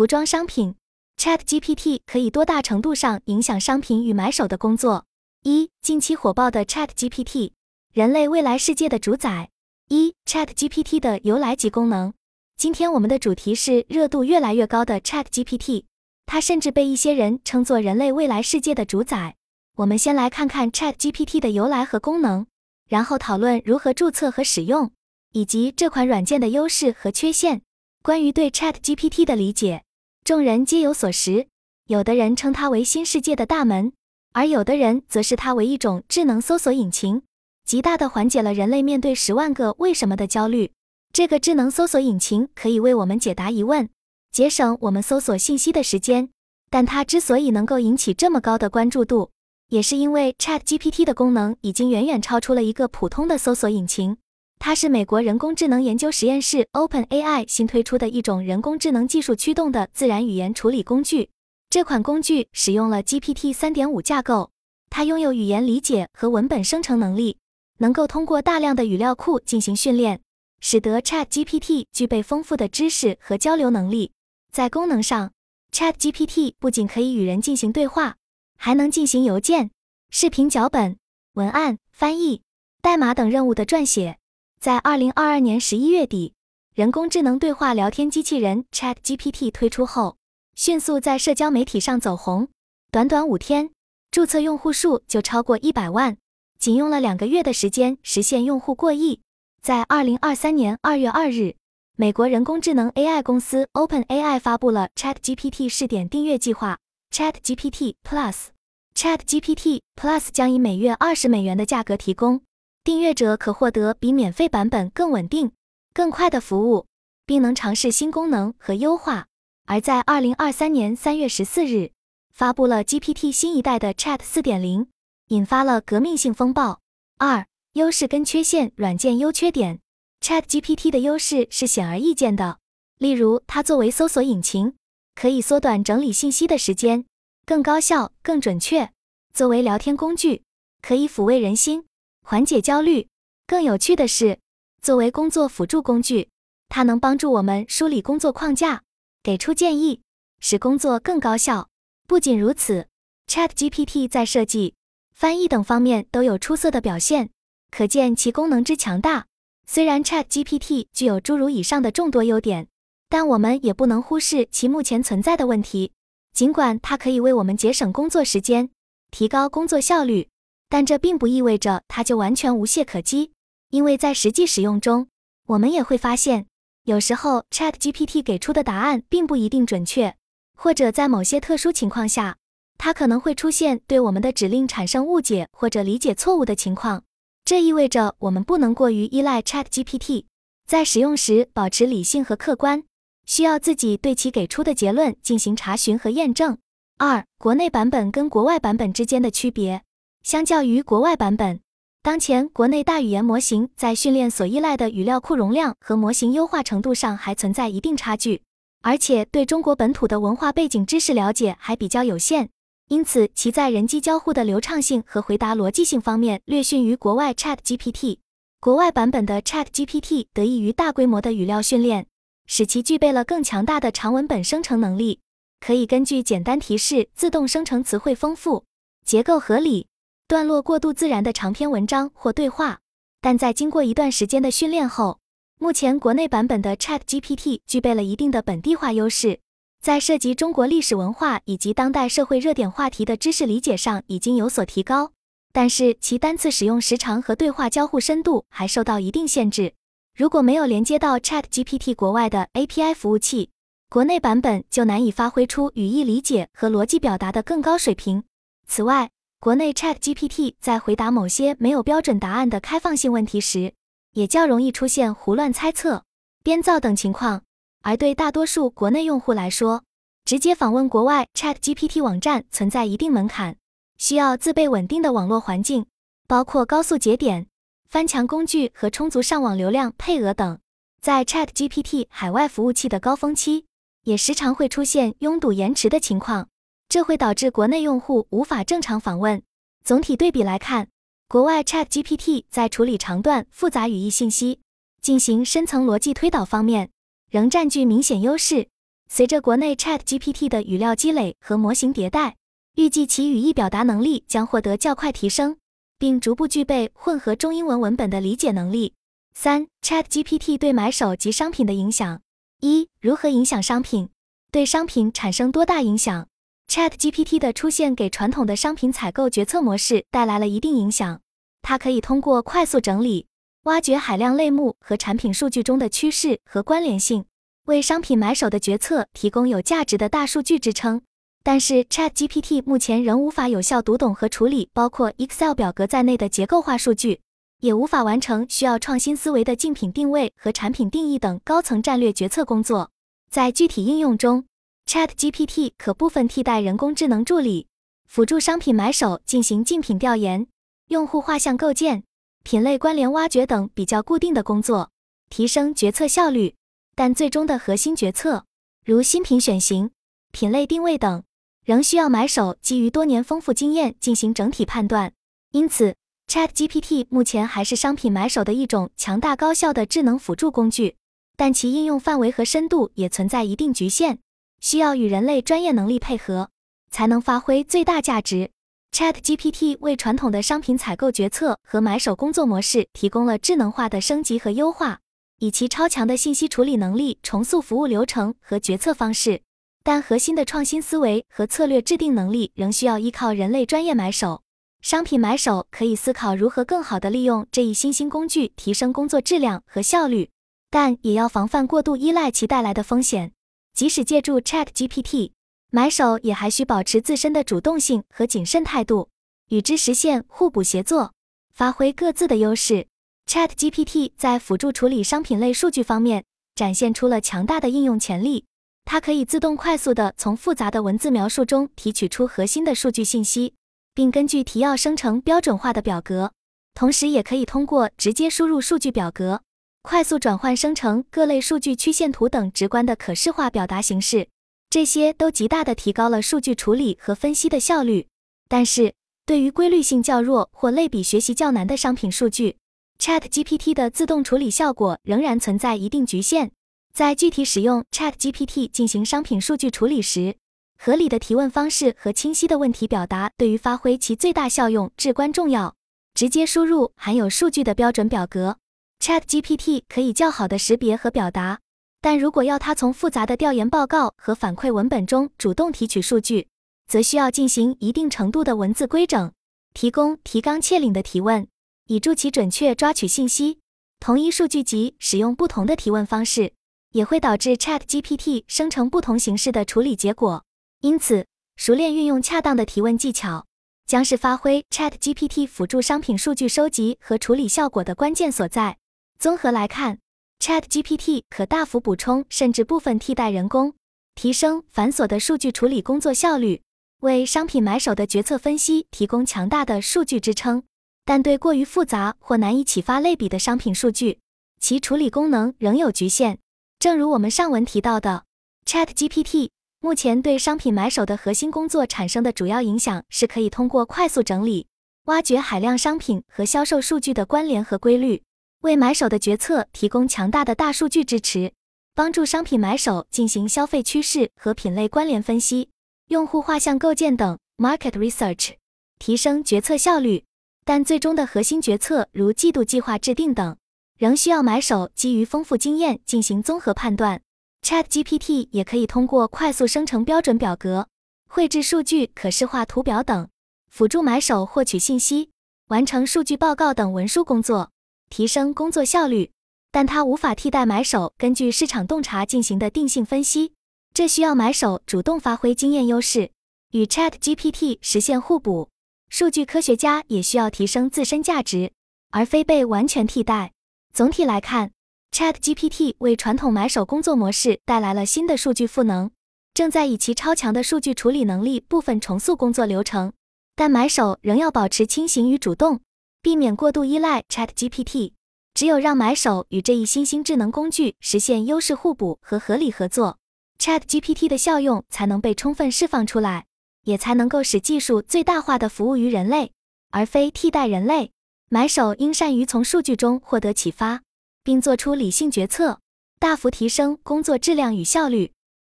服装商品，ChatGPT 可以多大程度上影响商品与买手的工作？一、近期火爆的 ChatGPT，人类未来世界的主宰。一、ChatGPT 的由来及功能。今天我们的主题是热度越来越高的 ChatGPT，它甚至被一些人称作人类未来世界的主宰。我们先来看看 ChatGPT 的由来和功能，然后讨论如何注册和使用，以及这款软件的优势和缺陷。关于对 ChatGPT 的理解。众人皆有所识，有的人称它为新世界的大门，而有的人则视它为一种智能搜索引擎，极大的缓解了人类面对十万个为什么的焦虑。这个智能搜索引擎可以为我们解答疑问，节省我们搜索信息的时间。但它之所以能够引起这么高的关注度，也是因为 ChatGPT 的功能已经远远超出了一个普通的搜索引擎。它是美国人工智能研究实验室 OpenAI 新推出的一种人工智能技术驱动的自然语言处理工具。这款工具使用了 GPT 3.5架构，它拥有语言理解和文本生成能力，能够通过大量的语料库进行训练，使得 ChatGPT 具备丰富的知识和交流能力。在功能上，ChatGPT 不仅可以与人进行对话，还能进行邮件、视频脚本、文案翻译、代码等任务的撰写。在二零二二年十一月底，人工智能对话聊天机器人 ChatGPT 推出后，迅速在社交媒体上走红。短短五天，注册用户数就超过一百万，仅用了两个月的时间实现用户过亿。在二零二三年二月二日，美国人工智能 AI 公司 OpenAI 发布了 ChatGPT 试点订阅计划 ChatGPT Plus。ChatGPT Plus 将以每月二十美元的价格提供。订阅者可获得比免费版本更稳定、更快的服务，并能尝试新功能和优化。而在二零二三年三月十四日，发布了 GPT 新一代的 Chat 四点零，引发了革命性风暴。二、优势跟缺陷，软件优缺点。Chat GPT 的优势是显而易见的，例如它作为搜索引擎，可以缩短整理信息的时间，更高效、更准确；作为聊天工具，可以抚慰人心。缓解焦虑。更有趣的是，作为工作辅助工具，它能帮助我们梳理工作框架，给出建议，使工作更高效。不仅如此，ChatGPT 在设计、翻译等方面都有出色的表现，可见其功能之强大。虽然 ChatGPT 具有诸如以上的众多优点，但我们也不能忽视其目前存在的问题。尽管它可以为我们节省工作时间，提高工作效率。但这并不意味着它就完全无懈可击，因为在实际使用中，我们也会发现，有时候 Chat GPT 给出的答案并不一定准确，或者在某些特殊情况下，它可能会出现对我们的指令产生误解或者理解错误的情况。这意味着我们不能过于依赖 Chat GPT，在使用时保持理性和客观，需要自己对其给出的结论进行查询和验证。二、国内版本跟国外版本之间的区别。相较于国外版本，当前国内大语言模型在训练所依赖的语料库容量和模型优化程度上还存在一定差距，而且对中国本土的文化背景知识了解还比较有限，因此其在人机交互的流畅性和回答逻辑性方面略逊于国外 Chat GPT。国外版本的 Chat GPT 得益于大规模的语料训练，使其具备了更强大的长文本生成能力，可以根据简单提示自动生成词汇丰富、结构合理。段落过渡自然的长篇文章或对话，但在经过一段时间的训练后，目前国内版本的 Chat GPT 具备了一定的本地化优势，在涉及中国历史文化以及当代社会热点话题的知识理解上已经有所提高，但是其单次使用时长和对话交互深度还受到一定限制。如果没有连接到 Chat GPT 国外的 API 服务器，国内版本就难以发挥出语义理解和逻辑表达的更高水平。此外，国内 Chat GPT 在回答某些没有标准答案的开放性问题时，也较容易出现胡乱猜测、编造等情况。而对大多数国内用户来说，直接访问国外 Chat GPT 网站存在一定门槛，需要自备稳定的网络环境，包括高速节点、翻墙工具和充足上网流量配额等。在 Chat GPT 海外服务器的高峰期，也时常会出现拥堵延迟的情况。这会导致国内用户无法正常访问。总体对比来看，国外 Chat GPT 在处理长段复杂语义信息、进行深层逻辑推导方面，仍占据明显优势。随着国内 Chat GPT 的语料积累和模型迭代，预计其语义表达能力将获得较快提升，并逐步具备混合中英文文本的理解能力。三、Chat GPT 对买手及商品的影响。一、如何影响商品？对商品产生多大影响？Chat GPT 的出现给传统的商品采购决策模式带来了一定影响。它可以通过快速整理、挖掘海量类目和产品数据中的趋势和关联性，为商品买手的决策提供有价值的大数据支撑。但是，Chat GPT 目前仍无法有效读懂和处理包括 Excel 表格在内的结构化数据。也无法完成需要创新思维的竞品定位和产品定义等高层战略决策工作。在具体应用中，Chat GPT 可部分替代人工智能助理，辅助商品买手进行竞品调研、用户画像构建、品类关联挖掘等比较固定的工作，提升决策效率。但最终的核心决策，如新品选型、品类定位等，仍需要买手基于多年丰富经验进行整体判断。因此，Chat GPT 目前还是商品买手的一种强大高效的智能辅助工具，但其应用范围和深度也存在一定局限，需要与人类专业能力配合，才能发挥最大价值。Chat GPT 为传统的商品采购决策和买手工作模式提供了智能化的升级和优化，以其超强的信息处理能力重塑服务流程和决策方式，但核心的创新思维和策略制定能力仍需要依靠人类专业买手。商品买手可以思考如何更好地利用这一新兴工具，提升工作质量和效率，但也要防范过度依赖其带来的风险。即使借助 Chat GPT，买手也还需保持自身的主动性和谨慎态度，与之实现互补协作，发挥各自的优势。Chat GPT 在辅助处理商品类数据方面展现出了强大的应用潜力。它可以自动快速地从复杂的文字描述中提取出核心的数据信息。并根据提要生成标准化的表格，同时也可以通过直接输入数据表格，快速转换生成各类数据曲线图等直观的可视化表达形式。这些都极大的提高了数据处理和分析的效率。但是，对于规律性较弱或类比学习较难的商品数据，Chat GPT 的自动处理效果仍然存在一定局限。在具体使用 Chat GPT 进行商品数据处理时，合理的提问方式和清晰的问题表达对于发挥其最大效用至关重要。直接输入含有数据的标准表格，Chat GPT 可以较好的识别和表达。但如果要它从复杂的调研报告和反馈文本中主动提取数据，则需要进行一定程度的文字规整，提供提纲挈领的提问，以助其准确抓取信息。同一数据集使用不同的提问方式，也会导致 Chat GPT 生成不同形式的处理结果。因此，熟练运用恰当的提问技巧，将是发挥 Chat GPT 辅助商品数据收集和处理效果的关键所在。综合来看，Chat GPT 可大幅补充甚至部分替代人工，提升繁琐的数据处理工作效率，为商品买手的决策分析提供强大的数据支撑。但对过于复杂或难以启发类比的商品数据，其处理功能仍有局限。正如我们上文提到的，Chat GPT。目前对商品买手的核心工作产生的主要影响，是可以通过快速整理、挖掘海量商品和销售数据的关联和规律，为买手的决策提供强大的大数据支持，帮助商品买手进行消费趋势和品类关联分析、用户画像构建等 market research，提升决策效率。但最终的核心决策，如季度计划制定等，仍需要买手基于丰富经验进行综合判断。Chat GPT 也可以通过快速生成标准表格、绘制数据可视化图表等，辅助买手获取信息、完成数据报告等文书工作，提升工作效率。但它无法替代买手根据市场洞察进行的定性分析，这需要买手主动发挥经验优势，与 Chat GPT 实现互补。数据科学家也需要提升自身价值，而非被完全替代。总体来看。Chat GPT 为传统买手工作模式带来了新的数据赋能，正在以其超强的数据处理能力部分重塑工作流程。但买手仍要保持清醒与主动，避免过度依赖 Chat GPT。只有让买手与这一新兴智能工具实现优势互补和合理合作，Chat GPT 的效用才能被充分释放出来，也才能够使技术最大化的服务于人类，而非替代人类。买手应善于从数据中获得启发。并做出理性决策，大幅提升工作质量与效率。